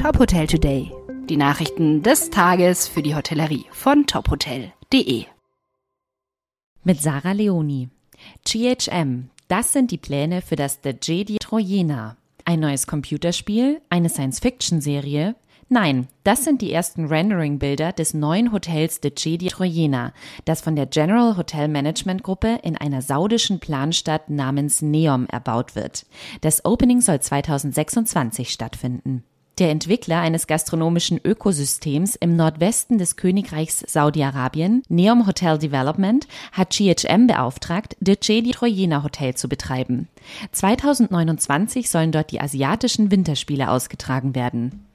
Top Hotel Today. Die Nachrichten des Tages für die Hotellerie von tophotel.de. Mit Sarah Leoni. GHM. Das sind die Pläne für das The Jedi Trojena. Ein neues Computerspiel, eine Science-Fiction-Serie. Nein, das sind die ersten Rendering-Bilder des neuen Hotels de Jedi Trojena, das von der General Hotel Management Gruppe in einer saudischen Planstadt namens Neom erbaut wird. Das Opening soll 2026 stattfinden. Der Entwickler eines gastronomischen Ökosystems im Nordwesten des Königreichs Saudi-Arabien, Neom Hotel Development, hat GHM beauftragt, The Jedi Trojena Hotel zu betreiben. 2029 sollen dort die asiatischen Winterspiele ausgetragen werden.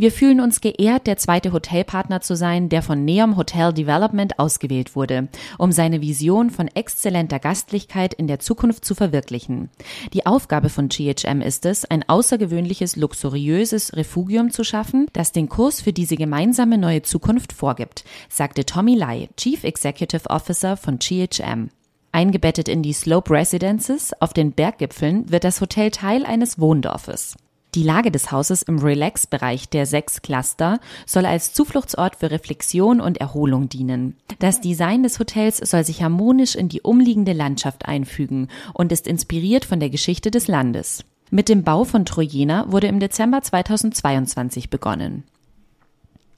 Wir fühlen uns geehrt, der zweite Hotelpartner zu sein, der von Neom Hotel Development ausgewählt wurde, um seine Vision von exzellenter Gastlichkeit in der Zukunft zu verwirklichen. Die Aufgabe von GHM ist es, ein außergewöhnliches, luxuriöses Refugium zu schaffen, das den Kurs für diese gemeinsame neue Zukunft vorgibt, sagte Tommy Lai, Chief Executive Officer von GHM. Eingebettet in die Slope Residences auf den Berggipfeln wird das Hotel Teil eines Wohndorfes. Die Lage des Hauses im Relax-Bereich der sechs Cluster soll als Zufluchtsort für Reflexion und Erholung dienen. Das Design des Hotels soll sich harmonisch in die umliegende Landschaft einfügen und ist inspiriert von der Geschichte des Landes. Mit dem Bau von Trojena wurde im Dezember 2022 begonnen.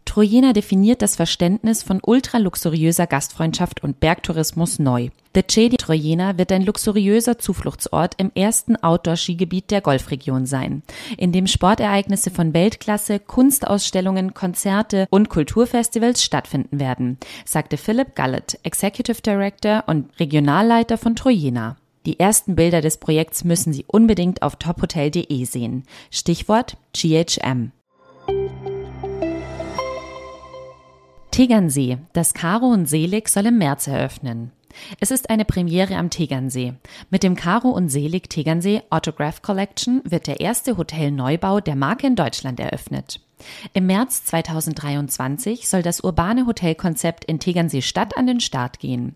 Trojena definiert das Verständnis von ultraluxuriöser Gastfreundschaft und Bergtourismus neu. The Cedi Trojena wird ein luxuriöser Zufluchtsort im ersten Outdoor-Skigebiet der Golfregion sein, in dem Sportereignisse von Weltklasse, Kunstausstellungen, Konzerte und Kulturfestivals stattfinden werden, sagte Philip Gullett, Executive Director und Regionalleiter von Trojena. Die ersten Bilder des Projekts müssen Sie unbedingt auf tophotel.de sehen. Stichwort GHM. Tegernsee. Das Karo und Selig soll im März eröffnen. Es ist eine Premiere am Tegernsee. Mit dem Karo und Selig Tegernsee Autograph Collection wird der erste Hotelneubau der Marke in Deutschland eröffnet. Im März 2023 soll das urbane Hotelkonzept in Tegernsee Stadt an den Start gehen.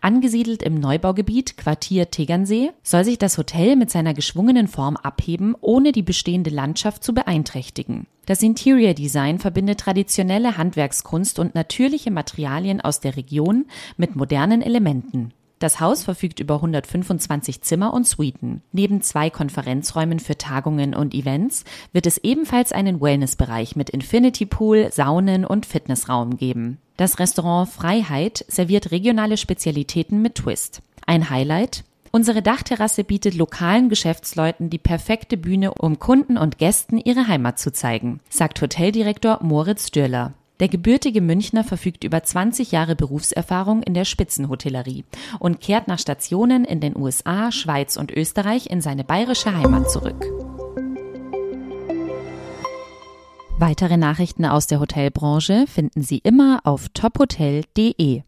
Angesiedelt im Neubaugebiet Quartier Tegernsee soll sich das Hotel mit seiner geschwungenen Form abheben, ohne die bestehende Landschaft zu beeinträchtigen. Das Interior Design verbindet traditionelle Handwerkskunst und natürliche Materialien aus der Region mit modernen Elementen. Das Haus verfügt über 125 Zimmer und Suiten. Neben zwei Konferenzräumen für Tagungen und Events wird es ebenfalls einen Wellnessbereich mit Infinity Pool, Saunen und Fitnessraum geben. Das Restaurant Freiheit serviert regionale Spezialitäten mit Twist. Ein Highlight Unsere Dachterrasse bietet lokalen Geschäftsleuten die perfekte Bühne, um Kunden und Gästen ihre Heimat zu zeigen, sagt Hoteldirektor Moritz Stürler. Der gebürtige Münchner verfügt über 20 Jahre Berufserfahrung in der Spitzenhotellerie und kehrt nach Stationen in den USA, Schweiz und Österreich in seine bayerische Heimat zurück. Weitere Nachrichten aus der Hotelbranche finden Sie immer auf tophotel.de.